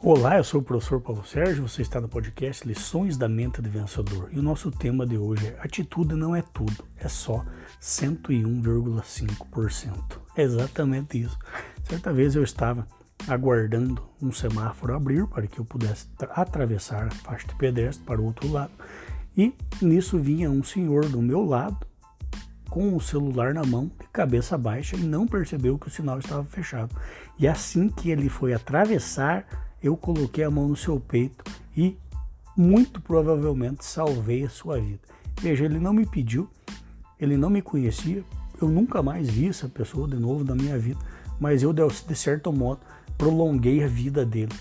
Olá, eu sou o professor Paulo Sérgio, você está no podcast Lições da Mente do Vencedor e o nosso tema de hoje é Atitude não é tudo, é só 101,5%. É exatamente isso. Certa vez eu estava aguardando um semáforo abrir para que eu pudesse atravessar a faixa de pedestre para o outro lado e nisso vinha um senhor do meu lado com o celular na mão, de cabeça baixa, e não percebeu que o sinal estava fechado. E assim que ele foi atravessar, eu coloquei a mão no seu peito e muito provavelmente salvei a sua vida. Veja, ele não me pediu, ele não me conhecia, eu nunca mais vi essa pessoa de novo na minha vida, mas eu, de certo modo, prolonguei a vida dele.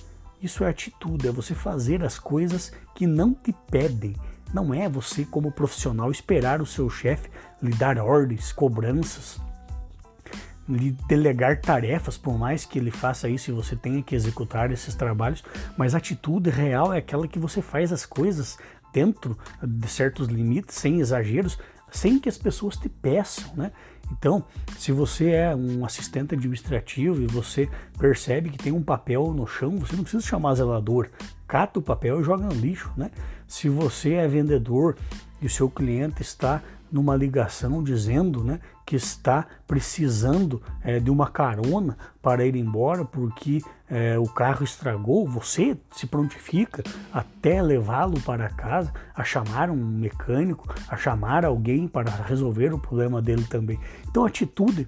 Isso é atitude, é você fazer as coisas que não te pedem, não é você, como profissional, esperar o seu chefe lhe dar ordens, cobranças, lhe delegar tarefas, por mais que ele faça isso e você tenha que executar esses trabalhos, mas a atitude real é aquela que você faz as coisas dentro de certos limites, sem exageros, sem que as pessoas te peçam, né? Então, se você é um assistente administrativo e você percebe que tem um papel no chão, você não precisa chamar zelador, cata o papel e joga no lixo, né? Se você é vendedor e o seu cliente está numa ligação dizendo né, que está precisando é, de uma carona para ir embora porque é, o carro estragou, você se prontifica até levá-lo para casa, a chamar um mecânico, a chamar alguém para resolver o problema dele também. Então, atitude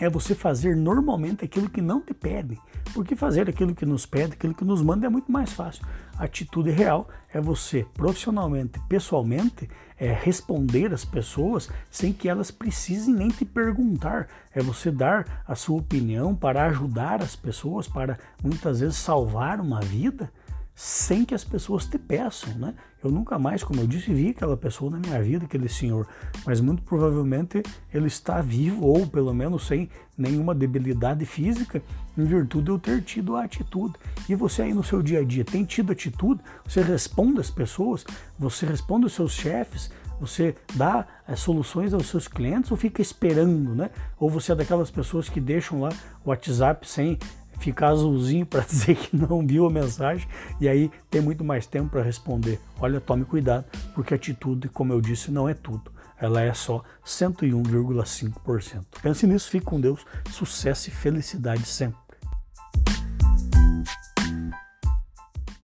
é você fazer normalmente aquilo que não te pedem. Porque fazer aquilo que nos pede, aquilo que nos manda é muito mais fácil. A atitude real é você, profissionalmente, pessoalmente, é responder às pessoas sem que elas precisem nem te perguntar. É você dar a sua opinião para ajudar as pessoas, para muitas vezes salvar uma vida sem que as pessoas te peçam, né? Eu nunca mais, como eu disse, vi aquela pessoa na minha vida, aquele senhor, mas muito provavelmente ele está vivo ou pelo menos sem nenhuma debilidade física, em virtude de eu ter tido a atitude. E você aí no seu dia a dia tem tido atitude? Você responde às pessoas? Você responde aos seus chefes? Você dá é, soluções aos seus clientes ou fica esperando, né? Ou você é daquelas pessoas que deixam lá o WhatsApp sem ficar azulzinho para dizer que não viu a mensagem e aí tem muito mais tempo para responder. Olha, tome cuidado, porque atitude, como eu disse, não é tudo. Ela é só 101,5%. Pense nisso, fique com Deus, sucesso e felicidade sempre.